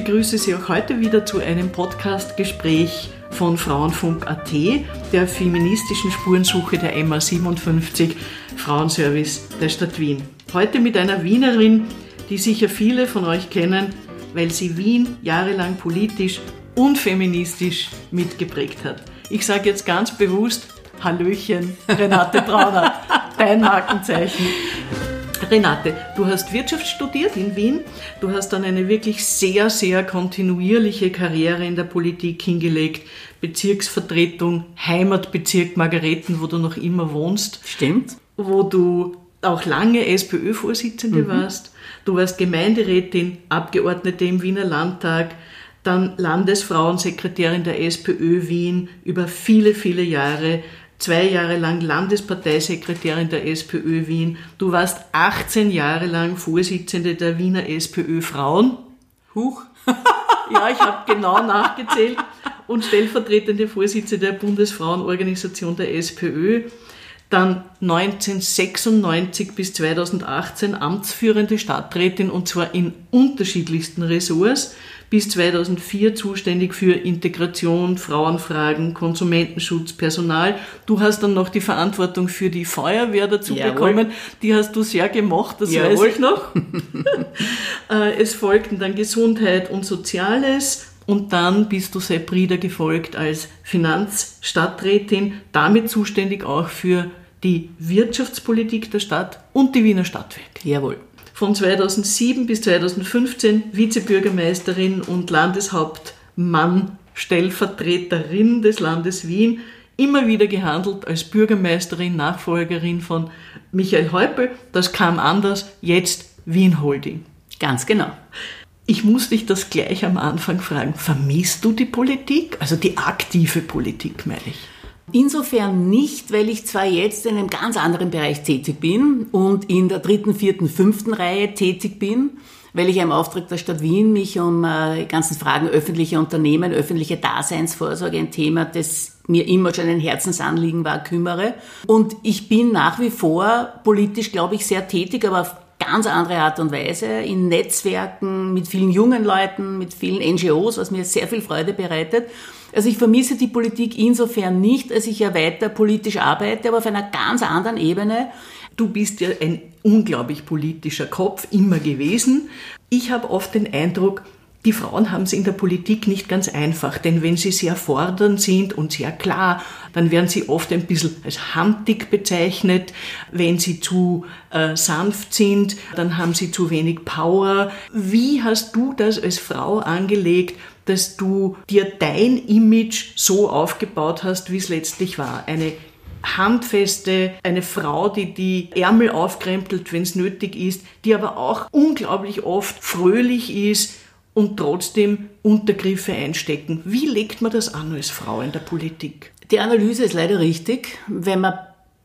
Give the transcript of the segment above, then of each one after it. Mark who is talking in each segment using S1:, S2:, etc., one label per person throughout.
S1: begrüße Sie auch heute wieder zu einem Podcast-Gespräch von Frauenfunk.at, der feministischen Spurensuche der MA57 Frauenservice der Stadt Wien. Heute mit einer Wienerin, die sicher viele von euch kennen, weil sie Wien jahrelang politisch und feministisch mitgeprägt hat. Ich sage jetzt ganz bewusst Hallöchen, Renate Brauner, dein Markenzeichen. Renate, du hast Wirtschaft studiert in Wien. Du hast dann eine wirklich sehr, sehr kontinuierliche Karriere in der Politik hingelegt. Bezirksvertretung, Heimatbezirk Margareten, wo du noch immer wohnst.
S2: Stimmt.
S1: Wo du auch lange SPÖ-Vorsitzende mhm. warst. Du warst Gemeinderätin, Abgeordnete im Wiener Landtag, dann Landesfrauensekretärin der SPÖ Wien über viele, viele Jahre, zwei Jahre lang Landesparteisekretärin der SPÖ Wien. Du warst 18 Jahre lang Vorsitzende der Wiener SPÖ Frauen. Huch. ja, ich habe genau nachgezählt. Und stellvertretende Vorsitzende der Bundesfrauenorganisation der SPÖ. Dann 1996 bis 2018 amtsführende Stadträtin und zwar in unterschiedlichsten Ressorts bis 2004 zuständig für Integration, Frauenfragen, Konsumentenschutz, Personal. Du hast dann noch die Verantwortung für die Feuerwehr dazu Jawohl. bekommen. Die hast du sehr gemacht, das Jawohl. weiß ich noch. Äh, es folgten dann Gesundheit und Soziales und dann bist du Sepp Rieder gefolgt als Finanzstadträtin, damit zuständig auch für die Wirtschaftspolitik der Stadt und die Wiener Stadtwerke.
S2: Jawohl
S1: von 2007 bis 2015 Vizebürgermeisterin und Landeshauptmann, Stellvertreterin des Landes Wien, immer wieder gehandelt als Bürgermeisterin, Nachfolgerin von Michael Häupl. Das kam anders, jetzt Wien Holding.
S2: Ganz genau.
S1: Ich muss dich das gleich am Anfang fragen. Vermisst du die Politik? Also die aktive Politik, meine ich.
S2: Insofern nicht, weil ich zwar jetzt in einem ganz anderen Bereich tätig bin und in der dritten, vierten, fünften Reihe tätig bin, weil ich im Auftrag der Stadt Wien mich um äh, ganzen Fragen öffentlicher Unternehmen, öffentliche Daseinsvorsorge, ein Thema, das mir immer schon ein Herzensanliegen war, kümmere. Und ich bin nach wie vor politisch, glaube ich, sehr tätig, aber ganz andere Art und Weise, in Netzwerken, mit vielen jungen Leuten, mit vielen NGOs, was mir sehr viel Freude bereitet. Also ich vermisse die Politik insofern nicht, als ich ja weiter politisch arbeite, aber auf einer ganz anderen Ebene.
S1: Du bist ja ein unglaublich politischer Kopf immer gewesen. Ich habe oft den Eindruck, die Frauen haben es in der Politik nicht ganz einfach, denn wenn sie sehr fordernd sind und sehr klar, dann werden sie oft ein bisschen als handig bezeichnet. Wenn sie zu äh, sanft sind, dann haben sie zu wenig Power. Wie hast du das als Frau angelegt, dass du dir dein Image so aufgebaut hast, wie es letztlich war? Eine handfeste, eine Frau, die die Ärmel aufkrempelt, wenn es nötig ist, die aber auch unglaublich oft fröhlich ist, und trotzdem Untergriffe einstecken. Wie legt man das an als Frau in der Politik?
S2: Die Analyse ist leider richtig. Wenn man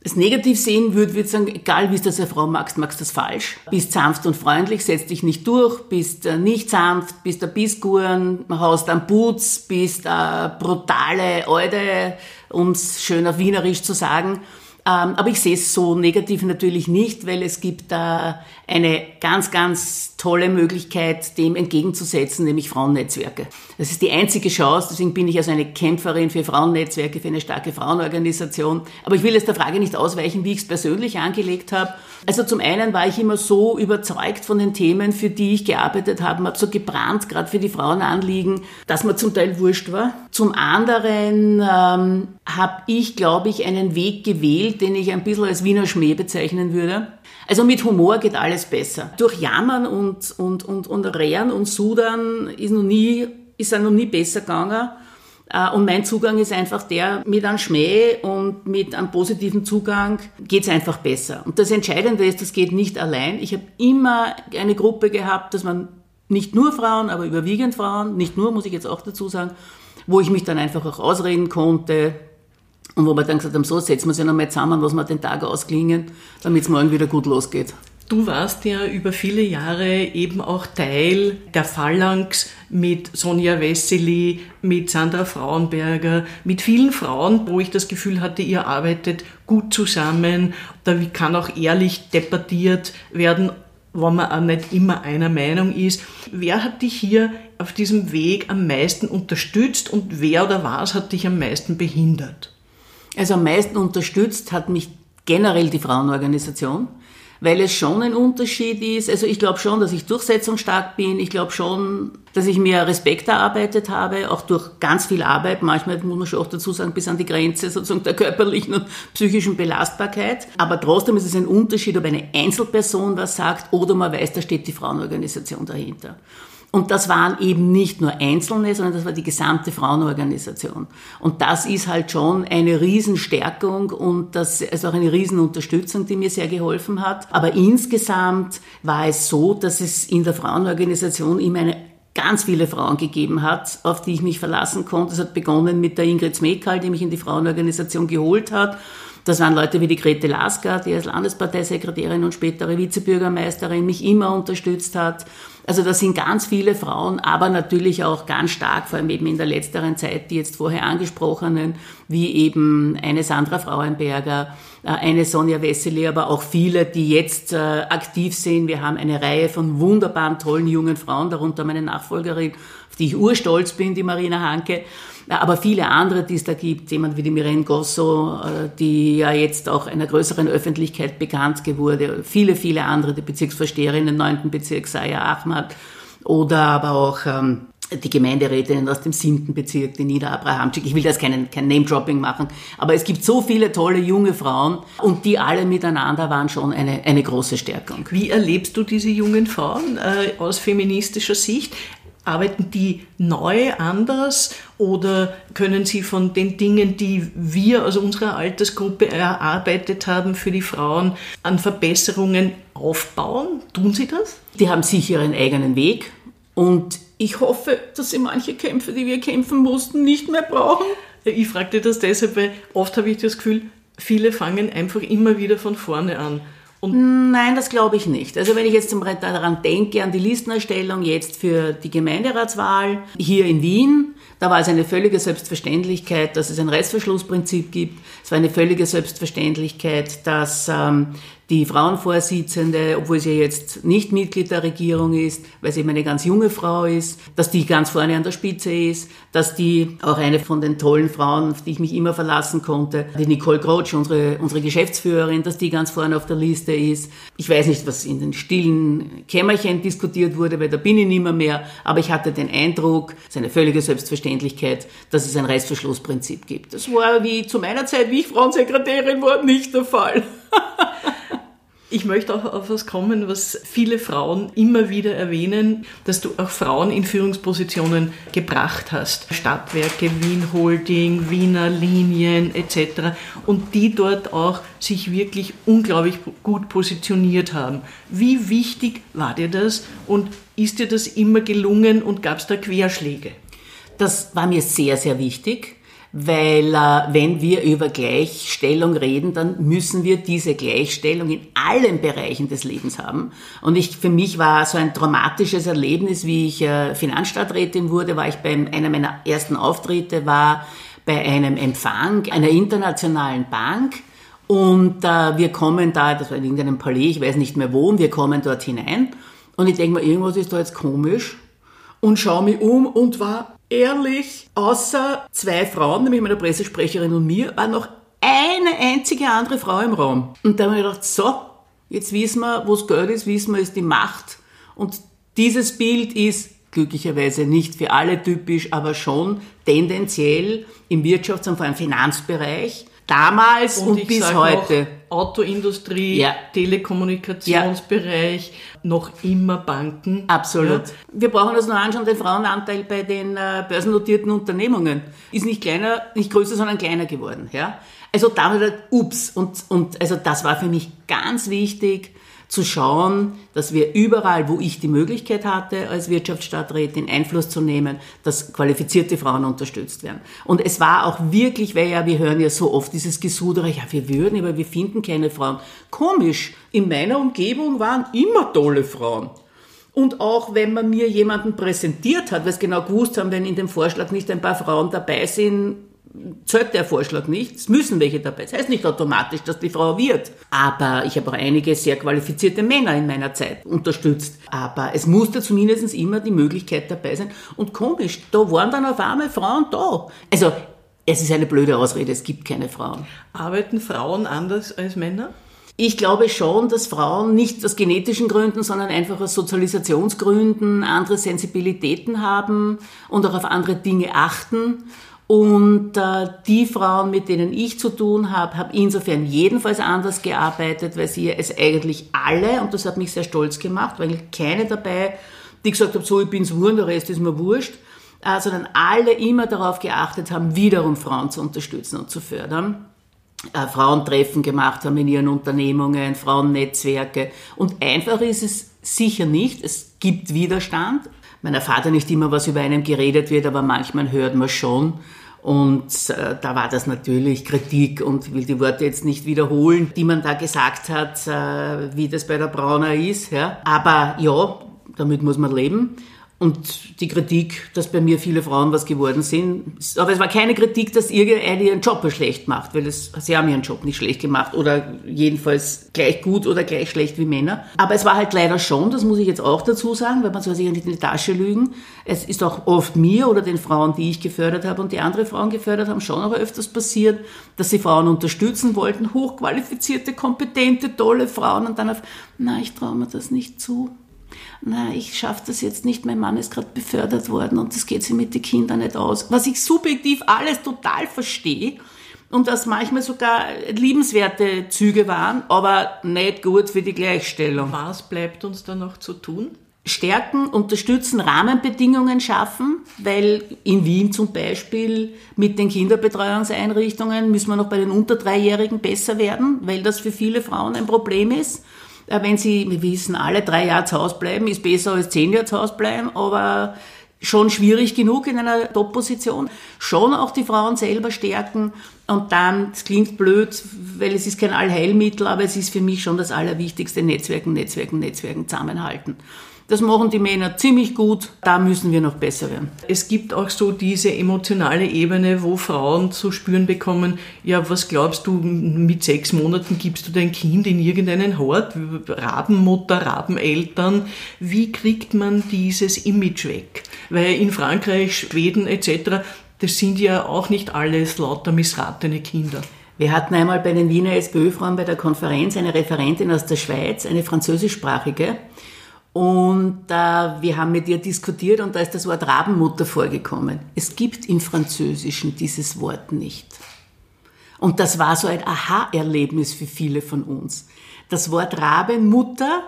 S2: es negativ sehen würde, würde ich sagen, egal wie es das eine Frau magst, magst du das falsch. Bist sanft und freundlich, setz dich nicht durch, bist äh, nicht sanft, bist ein Bissguren, haust am Putz, bist eine brutale Eude, um es schön auf Wienerisch zu sagen. Ähm, aber ich sehe es so negativ natürlich nicht, weil es gibt da eine ganz, ganz tolle Möglichkeit, dem entgegenzusetzen, nämlich Frauennetzwerke. Das ist die einzige Chance, deswegen bin ich also eine Kämpferin für Frauennetzwerke, für eine starke Frauenorganisation. Aber ich will jetzt der Frage nicht ausweichen, wie ich es persönlich angelegt habe. Also zum einen war ich immer so überzeugt von den Themen, für die ich gearbeitet habe, habe so gebrannt, gerade für die Frauenanliegen, dass mir zum Teil wurscht war. Zum anderen ähm, habe ich, glaube ich, einen Weg gewählt, den ich ein bisschen als Wiener Schmäh bezeichnen würde. Also mit Humor geht alles besser. Durch Jammern und, und, und, und Rehren und Sudern ist noch nie, ist noch nie besser gegangen. Äh, und mein Zugang ist einfach der, mit einem Schmäh und mit einem positiven Zugang geht es einfach besser. Und das Entscheidende ist, das geht nicht allein. Ich habe immer eine Gruppe gehabt, dass man nicht nur Frauen, aber überwiegend Frauen, nicht nur, muss ich jetzt auch dazu sagen, wo ich mich dann einfach auch ausreden konnte, und wo wir dann gesagt haben, so, setzen wir uns ja nochmal zusammen, was wir den Tag ausklingen, damit es morgen wieder gut losgeht.
S1: Du warst ja über viele Jahre eben auch Teil der Phalanx mit Sonja Wessely, mit Sandra Frauenberger, mit vielen Frauen, wo ich das Gefühl hatte, ihr arbeitet gut zusammen. Da kann auch ehrlich debattiert werden, wenn man auch nicht immer einer Meinung ist. Wer hat dich hier auf diesem Weg am meisten unterstützt und wer oder was hat dich am meisten behindert?
S2: Also am meisten unterstützt hat mich generell die Frauenorganisation weil es schon ein Unterschied ist. Also ich glaube schon, dass ich durchsetzungsstark bin. Ich glaube schon, dass ich mir Respekt erarbeitet habe, auch durch ganz viel Arbeit. Manchmal muss man schon auch dazu sagen, bis an die Grenze sozusagen der körperlichen und psychischen Belastbarkeit. Aber trotzdem ist es ein Unterschied, ob eine Einzelperson was sagt oder man weiß, da steht die Frauenorganisation dahinter. Und das waren eben nicht nur Einzelne, sondern das war die gesamte Frauenorganisation. Und das ist halt schon eine Riesenstärkung und das ist auch eine Riesenunterstützung, die mir sehr geholfen hat. Aber insgesamt war es so, dass es in der Frauenorganisation immer eine ganz viele Frauen gegeben hat, auf die ich mich verlassen konnte. Es hat begonnen mit der Ingrid Smekal, die mich in die Frauenorganisation geholt hat. Das waren Leute wie die Grete Lasker, die als Landesparteisekretärin und spätere Vizebürgermeisterin mich immer unterstützt hat. Also da sind ganz viele Frauen, aber natürlich auch ganz stark, vor allem eben in der letzteren Zeit, die jetzt vorher angesprochenen, wie eben eine Sandra Frauenberger, äh, eine Sonja Wessely, aber auch viele, die jetzt äh, aktiv sind. Wir haben eine Reihe von wunderbaren, tollen jungen Frauen, darunter meine Nachfolgerin, die ich urstolz bin, die Marina Hanke aber viele andere, die es da gibt, jemand wie die Mirene Gosso, äh, die ja jetzt auch einer größeren Öffentlichkeit bekannt geworden, viele, viele andere, die Bezirksvorsteherin im 9. Bezirk, Saya Ahmad, oder aber auch ähm, die Gemeinderätin aus dem siebten Bezirk, die Nida Abrahamczyk. Ich will das kein, kein Name-Dropping machen, aber es gibt so viele tolle junge Frauen und die alle miteinander waren schon eine, eine große Stärkung.
S1: Wie erlebst du diese jungen Frauen äh, aus feministischer Sicht? Arbeiten die neu anders oder können sie von den Dingen, die wir aus unserer Altersgruppe erarbeitet haben für die Frauen, an Verbesserungen aufbauen? Tun sie das?
S2: Die haben sicher ihren eigenen Weg und ich hoffe, dass sie manche Kämpfe, die wir kämpfen mussten, nicht mehr brauchen.
S1: Ich fragte das deshalb, weil oft habe ich das Gefühl, viele fangen einfach immer wieder von vorne an.
S2: Und Nein, das glaube ich nicht. Also wenn ich jetzt daran denke, an die Listenerstellung jetzt für die Gemeinderatswahl hier in Wien, da war es eine völlige Selbstverständlichkeit, dass es ein Reißverschlussprinzip gibt. Es war eine völlige Selbstverständlichkeit, dass ähm, die Frauenvorsitzende, obwohl sie jetzt nicht Mitglied der Regierung ist, weil sie eben eine ganz junge Frau ist, dass die ganz vorne an der Spitze ist, dass die auch eine von den tollen Frauen, auf die ich mich immer verlassen konnte, die Nicole Grotsch, unsere, unsere Geschäftsführerin, dass die ganz vorne auf der Liste ist. Ich weiß nicht, was in den stillen Kämmerchen diskutiert wurde, weil da bin ich nimmer mehr, aber ich hatte den Eindruck, es ist eine völlige Selbstverständlichkeit, dass es ein Reißverschlussprinzip gibt. Das war wie zu meiner Zeit, wie ich Frauensekretärin war, nicht der Fall.
S1: Ich möchte auch auf was kommen, was viele Frauen immer wieder erwähnen, dass du auch Frauen in Führungspositionen gebracht hast. Stadtwerke, Wien Holding, Wiener Linien etc. Und die dort auch sich wirklich unglaublich gut positioniert haben. Wie wichtig war dir das und ist dir das immer gelungen und gab es da Querschläge?
S2: Das war mir sehr, sehr wichtig weil äh, wenn wir über Gleichstellung reden, dann müssen wir diese Gleichstellung in allen Bereichen des Lebens haben. Und ich, für mich war so ein traumatisches Erlebnis, wie ich äh, Finanzstadträtin wurde, war ich bei einer meiner ersten Auftritte, war bei einem Empfang einer internationalen Bank. Und äh, wir kommen da, das war in irgendeinem Palais, ich weiß nicht mehr wo, und wir kommen dort hinein. Und ich denke mir, irgendwas ist da jetzt komisch. Und schaue mich um und war ehrlich, außer zwei Frauen, nämlich meiner Pressesprecherin und mir, war noch eine einzige andere Frau im Raum. Und da habe ich gedacht, so, jetzt wissen wir, wo das Geld ist, wissen wir, ist die Macht. Und dieses Bild ist glücklicherweise nicht für alle typisch, aber schon tendenziell im Wirtschafts- und vor allem Finanzbereich Damals und, und bis heute.
S1: Autoindustrie, ja. Telekommunikationsbereich, ja. noch immer Banken.
S2: Absolut. Ja. Wir brauchen das nur anschauen, den Frauenanteil bei den äh, börsennotierten Unternehmungen ist nicht kleiner, nicht größer, sondern kleiner geworden. Ja? Also damit, ups, und, und also das war für mich ganz wichtig, zu schauen, dass wir überall, wo ich die Möglichkeit hatte, als Wirtschaftsstadträtin Einfluss zu nehmen, dass qualifizierte Frauen unterstützt werden. Und es war auch wirklich, weil ja, wir hören ja so oft dieses Gesudere, ja, wir würden, aber wir finden keine Frauen. Komisch, in meiner Umgebung waren immer tolle Frauen. Und auch wenn man mir jemanden präsentiert hat, weil es genau gewusst haben, wenn in dem Vorschlag nicht ein paar Frauen dabei sind, zählt der Vorschlag nicht. Es müssen welche dabei. Das heißt nicht automatisch, dass die Frau wird. Aber ich habe auch einige sehr qualifizierte Männer in meiner Zeit unterstützt. Aber es musste zumindest immer die Möglichkeit dabei sein. Und komisch, da waren dann auf einmal Frauen da. Also, es ist eine blöde Ausrede, es gibt keine Frauen.
S1: Arbeiten Frauen anders als Männer?
S2: Ich glaube schon, dass Frauen nicht aus genetischen Gründen, sondern einfach aus Sozialisationsgründen andere Sensibilitäten haben und auch auf andere Dinge achten. Und äh, die Frauen, mit denen ich zu tun habe, habe insofern jedenfalls anders gearbeitet, weil sie es eigentlich alle, und das hat mich sehr stolz gemacht, weil keine dabei, die gesagt hat, so, ich bin's Wurm, der Rest ist mir wurscht, äh, sondern alle immer darauf geachtet haben, wiederum Frauen zu unterstützen und zu fördern. Äh, Frauentreffen gemacht haben in ihren Unternehmungen, Frauennetzwerke. Und einfach ist es sicher nicht. Es gibt Widerstand. Meiner Vater nicht immer was über einem geredet wird, aber manchmal hört man schon. Und äh, da war das natürlich Kritik und ich will die Worte jetzt nicht wiederholen, die man da gesagt hat, äh, wie das bei der Brauner ist. Ja. Aber ja, damit muss man leben. Und die Kritik, dass bei mir viele Frauen was geworden sind, aber es war keine Kritik, dass irgendeine ihren Job schlecht macht, weil es, sie haben ihren Job nicht schlecht gemacht oder jedenfalls gleich gut oder gleich schlecht wie Männer. Aber es war halt leider schon, das muss ich jetzt auch dazu sagen, weil man soll sich ja nicht in die Tasche lügen. Es ist auch oft mir oder den Frauen, die ich gefördert habe und die andere Frauen gefördert haben, schon auch öfters passiert, dass sie Frauen unterstützen wollten, hochqualifizierte, kompetente, tolle Frauen und dann auf, na, ich traue mir das nicht zu na, ich schaffe das jetzt nicht, mein Mann ist gerade befördert worden und das geht sich mit den Kindern nicht aus. Was ich subjektiv alles total verstehe und das manchmal sogar liebenswerte Züge waren, aber nicht gut für die Gleichstellung.
S1: Was bleibt uns da noch zu tun?
S2: Stärken, unterstützen, Rahmenbedingungen schaffen, weil in Wien zum Beispiel mit den Kinderbetreuungseinrichtungen müssen wir noch bei den unter Dreijährigen besser werden, weil das für viele Frauen ein Problem ist. Äh, wenn sie, wir wissen, alle drei Jahre zu Hause bleiben, ist besser als zehn Jahre zu Hause bleiben, aber schon schwierig genug in einer Top-Position. Schon auch die Frauen selber stärken und dann, es klingt blöd, weil es ist kein Allheilmittel, aber es ist für mich schon das Allerwichtigste, Netzwerken, Netzwerken, Netzwerken zusammenhalten. Das machen die Männer ziemlich gut. Da müssen wir noch besser werden.
S1: Es gibt auch so diese emotionale Ebene, wo Frauen zu spüren bekommen, ja, was glaubst du, mit sechs Monaten gibst du dein Kind in irgendeinen Hort? Rabenmutter, Rabeneltern. Wie kriegt man dieses Image weg? Weil in Frankreich, Schweden etc., das sind ja auch nicht alles lauter missratene Kinder.
S2: Wir hatten einmal bei den Wiener SPÖ-Frauen bei der Konferenz eine Referentin aus der Schweiz, eine französischsprachige, und äh, wir haben mit ihr diskutiert und da ist das Wort Rabenmutter vorgekommen. Es gibt im Französischen dieses Wort nicht. Und das war so ein Aha-Erlebnis für viele von uns. Das Wort Rabenmutter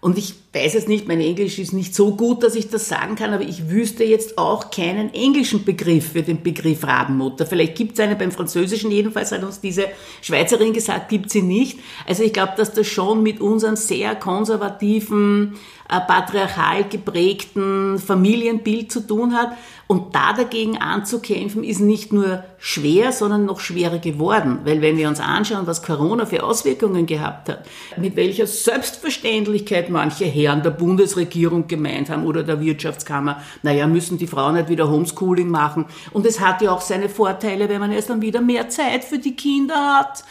S2: und ich weiß es nicht, mein Englisch ist nicht so gut, dass ich das sagen kann, aber ich wüsste jetzt auch keinen englischen Begriff für den Begriff Rabenmutter. Vielleicht gibt es einen beim Französischen, jedenfalls hat uns diese Schweizerin gesagt, gibt sie nicht. Also ich glaube, dass das schon mit unseren sehr konservativen, patriarchal geprägten Familienbild zu tun hat. Und da dagegen anzukämpfen, ist nicht nur schwer, sondern noch schwerer geworden. Weil wenn wir uns anschauen, was Corona für Auswirkungen gehabt hat, mit welcher Selbstverständlichkeit manche Herren der Bundesregierung gemeint haben oder der Wirtschaftskammer, naja, müssen die Frauen nicht wieder Homeschooling machen. Und es hat ja auch seine Vorteile, wenn man erst dann wieder mehr Zeit für die Kinder hat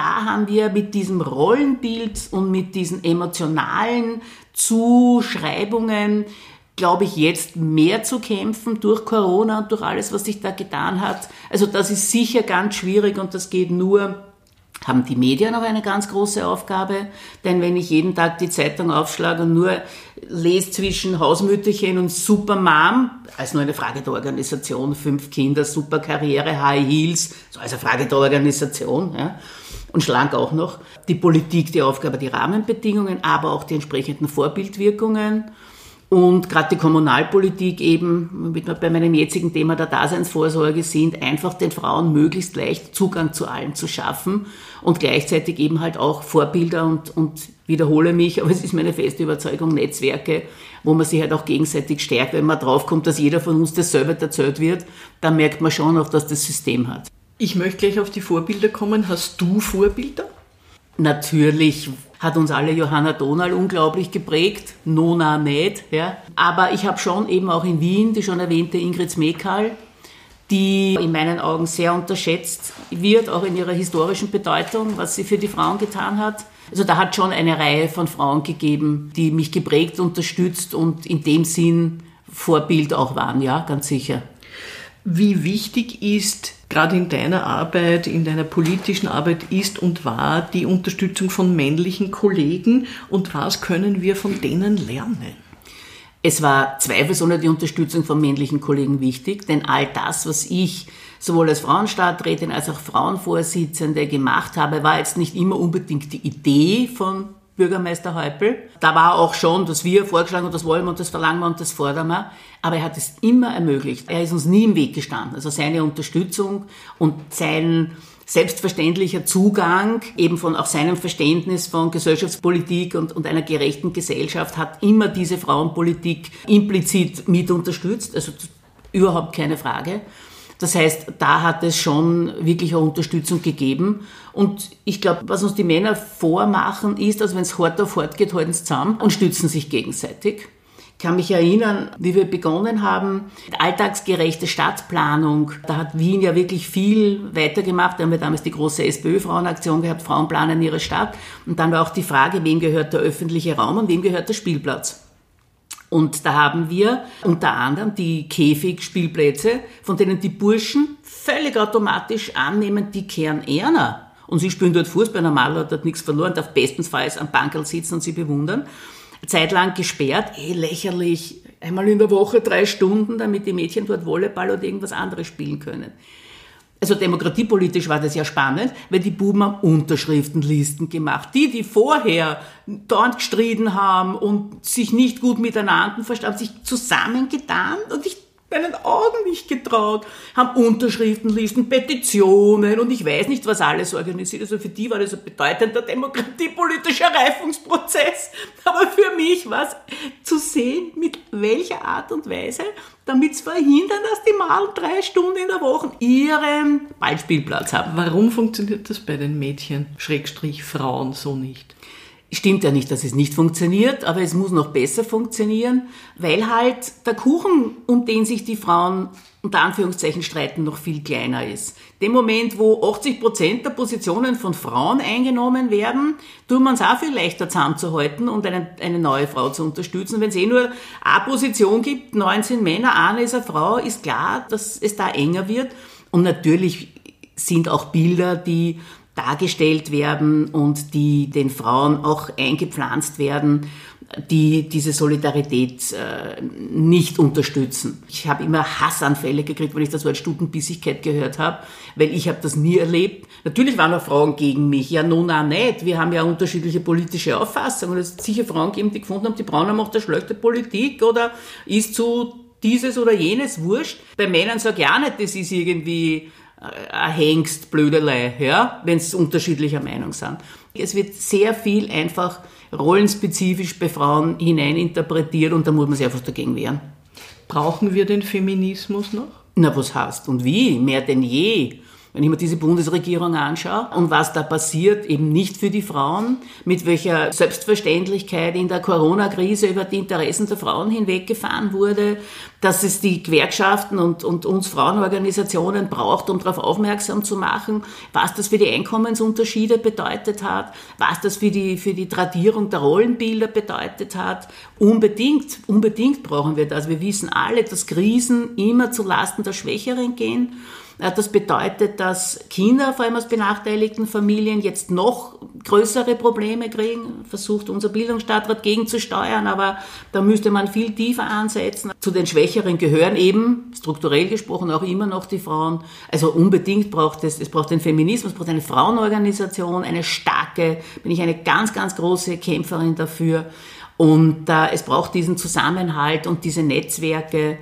S2: da haben wir mit diesem Rollenbild und mit diesen emotionalen Zuschreibungen glaube ich, jetzt mehr zu kämpfen durch Corona und durch alles, was sich da getan hat. Also das ist sicher ganz schwierig und das geht nur haben die Medien auch eine ganz große Aufgabe, denn wenn ich jeden Tag die Zeitung aufschlage und nur lese zwischen Hausmütterchen und Supermom, als nur eine Frage der Organisation, fünf Kinder, super Karriere, High Heels, so als eine Frage der Organisation, ja, und schlank auch noch, die Politik die Aufgabe, die Rahmenbedingungen, aber auch die entsprechenden Vorbildwirkungen und gerade die Kommunalpolitik eben, damit wir bei meinem jetzigen Thema der Daseinsvorsorge sind, einfach den Frauen möglichst leicht Zugang zu allen zu schaffen und gleichzeitig eben halt auch Vorbilder und, und wiederhole mich, aber es ist meine feste Überzeugung, Netzwerke, wo man sich halt auch gegenseitig stärkt. Wenn man draufkommt, dass jeder von uns das selber erzählt wird, dann merkt man schon auch, dass das System hat.
S1: Ich möchte gleich auf die Vorbilder kommen. Hast du Vorbilder?
S2: Natürlich hat uns alle Johanna Donal unglaublich geprägt, Nona nicht. Ja. Aber ich habe schon eben auch in Wien die schon erwähnte Ingrid Smekal, die in meinen Augen sehr unterschätzt wird, auch in ihrer historischen Bedeutung, was sie für die Frauen getan hat. Also da hat schon eine Reihe von Frauen gegeben, die mich geprägt, unterstützt und in dem Sinn Vorbild auch waren, ja, ganz sicher.
S1: Wie wichtig ist gerade in deiner Arbeit, in deiner politischen Arbeit ist und war die Unterstützung von männlichen Kollegen und was können wir von denen lernen?
S2: Es war zweifelsohne die Unterstützung von männlichen Kollegen wichtig, denn all das, was ich sowohl als Frauenstadträtin als auch Frauenvorsitzende gemacht habe, war jetzt nicht immer unbedingt die Idee von Bürgermeister Häupl. Da war auch schon, dass wir vorgeschlagen und das wollen wir und das verlangen wir und das fordern wir. Aber er hat es immer ermöglicht. Er ist uns nie im Weg gestanden. Also seine Unterstützung und sein selbstverständlicher Zugang eben von auch seinem Verständnis von Gesellschaftspolitik und, und einer gerechten Gesellschaft hat immer diese Frauenpolitik implizit mit unterstützt. Also überhaupt keine Frage. Das heißt, da hat es schon wirklich eine Unterstützung gegeben. Und ich glaube, was uns die Männer vormachen, ist, dass wenn es hart auf hart geht, halten sie zusammen und stützen sich gegenseitig. Ich kann mich erinnern, wie wir begonnen haben, alltagsgerechte Stadtplanung. Da hat Wien ja wirklich viel weitergemacht. Da haben wir damals die große SPÖ-Frauenaktion gehabt, Frauen planen ihre Stadt. Und dann war auch die Frage, wem gehört der öffentliche Raum und wem gehört der Spielplatz. Und da haben wir unter anderem die Käfigspielplätze, von denen die Burschen völlig automatisch annehmen, die kehren Erna. Und sie spielen dort Fußball, normal hat dort nichts verloren, darf bestensfalls am Bankerl sitzen und sie bewundern. Zeitlang gesperrt, eh lächerlich, einmal in der Woche drei Stunden, damit die Mädchen dort Volleyball oder irgendwas anderes spielen können. Also demokratiepolitisch war das ja spannend, weil die Buben haben Unterschriftenlisten gemacht. Die, die vorher dort gestritten haben und sich nicht gut miteinander verstanden, haben sich zusammengetan und ich meinen Augen nicht getraut, haben Unterschriftenlisten, Petitionen und ich weiß nicht, was alles organisiert. Also für die war das ein bedeutender demokratiepolitischer Reifungsprozess. Aber für mich war es zu sehen, mit welcher Art und Weise, damit sie verhindern, dass die Mal drei Stunden in der Woche ihren Ballspielplatz haben.
S1: Warum funktioniert das bei den Mädchen, Schrägstrich Frauen, so nicht?
S2: Stimmt ja nicht, dass es nicht funktioniert, aber es muss noch besser funktionieren, weil halt der Kuchen, um den sich die Frauen unter Anführungszeichen streiten, noch viel kleiner ist. Dem Moment, wo 80 Prozent der Positionen von Frauen eingenommen werden, tut man es auch viel leichter zusammenzuhalten und eine, eine neue Frau zu unterstützen. Wenn es eh nur eine Position gibt, 19 Männer, eine ist eine Frau, ist klar, dass es da enger wird. Und natürlich sind auch Bilder, die dargestellt werden und die den Frauen auch eingepflanzt werden, die diese Solidarität äh, nicht unterstützen. Ich habe immer Hassanfälle gekriegt, wenn ich das Wort Stutenbissigkeit gehört habe, weil ich habe das nie erlebt. Natürlich waren auch Frauen gegen mich. Ja, nun auch nicht. Wir haben ja unterschiedliche politische Auffassungen. Es hat sicher Frauen gegeben, die gefunden haben, die Braune macht eine schlechte Politik oder ist zu dieses oder jenes wurscht. Bei Männern sage ich auch nicht, das ist irgendwie ein Hengst, Blödelei, ja, wenn es unterschiedlicher Meinung sind. Es wird sehr viel einfach rollenspezifisch bei Frauen hineininterpretiert und da muss man sich einfach dagegen wehren.
S1: Brauchen wir den Feminismus noch?
S2: Na, was heißt und wie? Mehr denn je. Wenn ich mir diese Bundesregierung anschaue und was da passiert, eben nicht für die Frauen, mit welcher Selbstverständlichkeit in der Corona-Krise über die Interessen der Frauen hinweggefahren wurde, dass es die Gewerkschaften und, und uns Frauenorganisationen braucht, um darauf aufmerksam zu machen, was das für die Einkommensunterschiede bedeutet hat, was das für die, für die Tradierung der Rollenbilder bedeutet hat. Unbedingt, unbedingt brauchen wir das. Wir wissen alle, dass Krisen immer zu Lasten der Schwächeren gehen. Das bedeutet, dass Kinder, vor allem aus benachteiligten Familien, jetzt noch größere Probleme kriegen. Versucht unser Bildungsstadtrat gegenzusteuern, aber da müsste man viel tiefer ansetzen. Zu den Schwächeren gehören eben, strukturell gesprochen, auch immer noch die Frauen. Also unbedingt braucht es, es braucht den Feminismus, es braucht eine Frauenorganisation, eine starke, bin ich eine ganz, ganz große Kämpferin dafür. Und äh, es braucht diesen Zusammenhalt und diese Netzwerke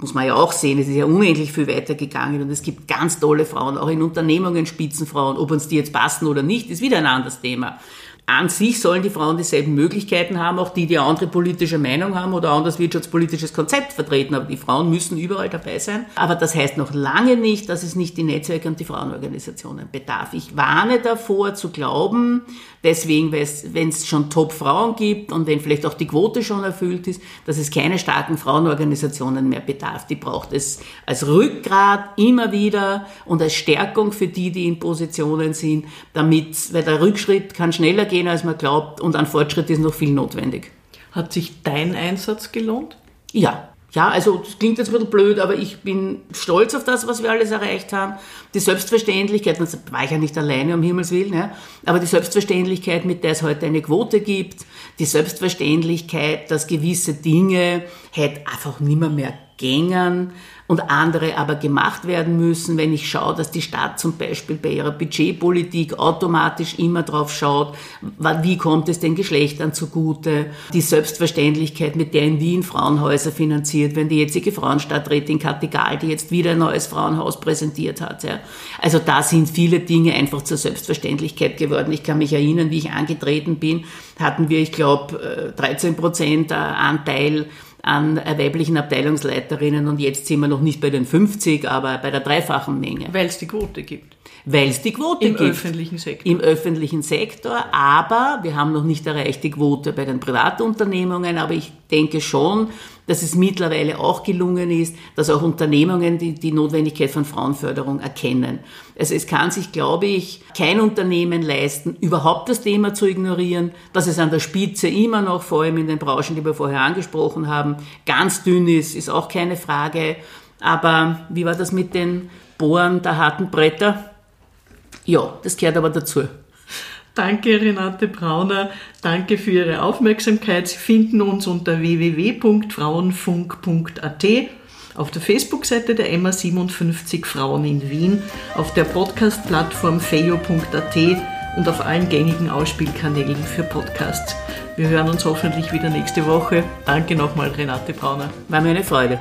S2: muss man ja auch sehen, es ist ja unendlich viel weitergegangen und es gibt ganz tolle Frauen, auch in Unternehmungen Spitzenfrauen. Ob uns die jetzt passen oder nicht, ist wieder ein anderes Thema. an sich sollen die Frauen dieselben Möglichkeiten haben, auch die, die andere politische Meinung haben oder anderes wirtschaftspolitisches Konzept vertreten. Aber die Frauen müssen überall dabei sein. Aber das heißt noch lange nicht, dass es nicht die Netzwerke und die Frauenorganisationen bedarf. Ich warne davor zu glauben, deswegen, wenn es schon Top-Frauen gibt und wenn vielleicht auch die Quote schon erfüllt ist, dass es keine starken Frauenorganisationen mehr bedarf. Die braucht es als Rückgrat immer wieder und als Stärkung für die, die in Positionen sind, damit, weil der Rückschritt kann schneller gehen, als man glaubt und ein Fortschritt ist noch viel notwendig.
S1: Hat sich dein Einsatz gelohnt?
S2: Ja, ja, also das klingt jetzt ein bisschen blöd, aber ich bin stolz auf das, was wir alles erreicht haben. Die Selbstverständlichkeit, das war ich ja nicht alleine, um Himmels Willen, ja, aber die Selbstverständlichkeit, mit der es heute eine Quote gibt, die Selbstverständlichkeit, dass gewisse Dinge halt einfach nimmer mehr gängern und andere aber gemacht werden müssen, wenn ich schaue, dass die Stadt zum Beispiel bei ihrer Budgetpolitik automatisch immer drauf schaut, wie kommt es den Geschlechtern zugute, die Selbstverständlichkeit, mit der in Wien Frauenhäuser finanziert werden, die jetzige Frauenstadträtin Kattigal, die jetzt wieder ein neues Frauenhaus präsentiert hat. Ja. Also da sind viele Dinge einfach zur Selbstverständlichkeit geworden. Ich kann mich erinnern, wie ich angetreten bin, hatten wir, ich glaube, 13 Prozent Anteil an weiblichen Abteilungsleiterinnen und jetzt sind wir noch nicht bei den 50, aber bei der dreifachen Menge.
S1: Weil es die Quote gibt.
S2: Weil es die Quote
S1: Im
S2: gibt.
S1: Im öffentlichen Sektor.
S2: Im öffentlichen Sektor, aber wir haben noch nicht erreicht die Quote bei den Privatunternehmungen, aber ich denke schon, dass es mittlerweile auch gelungen ist, dass auch Unternehmungen die, die Notwendigkeit von Frauenförderung erkennen. Also es kann sich, glaube ich, kein Unternehmen leisten, überhaupt das Thema zu ignorieren, dass es an der Spitze immer noch, vor allem in den Branchen, die wir vorher angesprochen haben, ganz dünn ist, ist auch keine Frage. Aber wie war das mit den Bohren der harten Bretter? Ja, das gehört aber dazu.
S1: Danke, Renate Brauner. Danke für Ihre Aufmerksamkeit. Sie finden uns unter www.frauenfunk.at, auf der Facebook-Seite der MA 57 Frauen in Wien, auf der Podcast-Plattform feio.at und auf allen gängigen Ausspielkanälen für Podcasts. Wir hören uns hoffentlich wieder nächste Woche. Danke nochmal, Renate Brauner.
S2: War mir eine Freude.